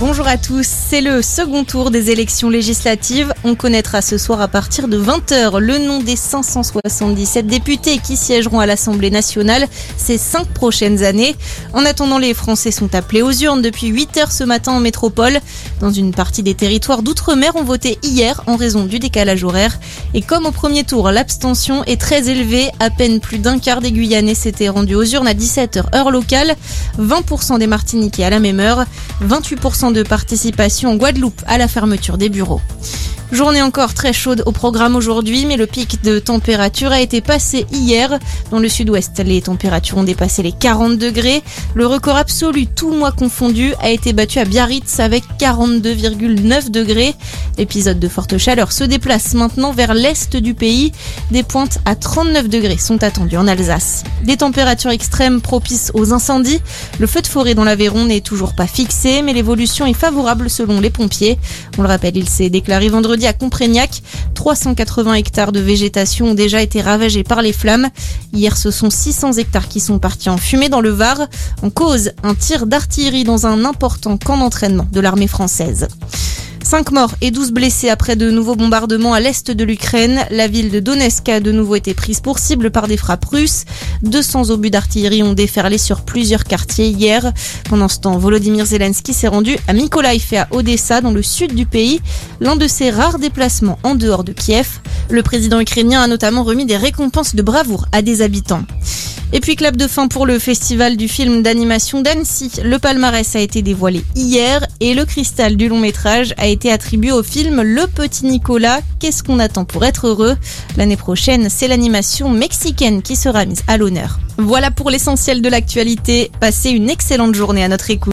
Bonjour à tous, c'est le second tour des élections législatives. On connaîtra ce soir à partir de 20h le nom des 577 députés qui siégeront à l'Assemblée nationale ces cinq prochaines années. En attendant, les Français sont appelés aux urnes depuis 8h ce matin en métropole. Dans une partie des territoires d'outre-mer ont voté hier en raison du décalage horaire. Et comme au premier tour, l'abstention est très élevée, à peine plus d'un quart des Guyanais s'étaient rendus aux urnes à 17h heure locale, 20% des Martiniquais à la même heure, 28% de participation en Guadeloupe à la fermeture des bureaux. Journée encore très chaude au programme aujourd'hui, mais le pic de température a été passé hier. Dans le sud-ouest, les températures ont dépassé les 40 degrés. Le record absolu, tout mois confondu, a été battu à Biarritz avec 42,9 degrés. L'épisode de forte chaleur se déplace maintenant vers l'est du pays. Des pointes à 39 degrés sont attendues en Alsace. Des températures extrêmes propices aux incendies. Le feu de forêt dans l'Aveyron n'est toujours pas fixé, mais l'évolution est favorable selon les pompiers. On le rappelle, il s'est déclaré vendredi à Comprégnac. 380 hectares de végétation ont déjà été ravagés par les flammes. Hier, ce sont 600 hectares qui sont partis en fumée dans le Var. En cause, un tir d'artillerie dans un important camp d'entraînement de l'armée française. 5 morts et 12 blessés après de nouveaux bombardements à l'est de l'Ukraine. La ville de Donetsk a de nouveau été prise pour cible par des frappes russes. 200 obus d'artillerie ont déferlé sur plusieurs quartiers hier. Pendant ce temps, Volodymyr Zelensky s'est rendu à Mykolaiv et à Odessa dans le sud du pays, l'un de ses rares déplacements en dehors de Kiev. Le président ukrainien a notamment remis des récompenses de bravoure à des habitants. Et puis clap de fin pour le festival du film d'animation d'Annecy. Le palmarès a été dévoilé hier et le cristal du long métrage a été attribué au film Le Petit Nicolas. Qu'est-ce qu'on attend pour être heureux? L'année prochaine, c'est l'animation mexicaine qui sera mise à l'honneur. Voilà pour l'essentiel de l'actualité. Passez une excellente journée à notre écoute.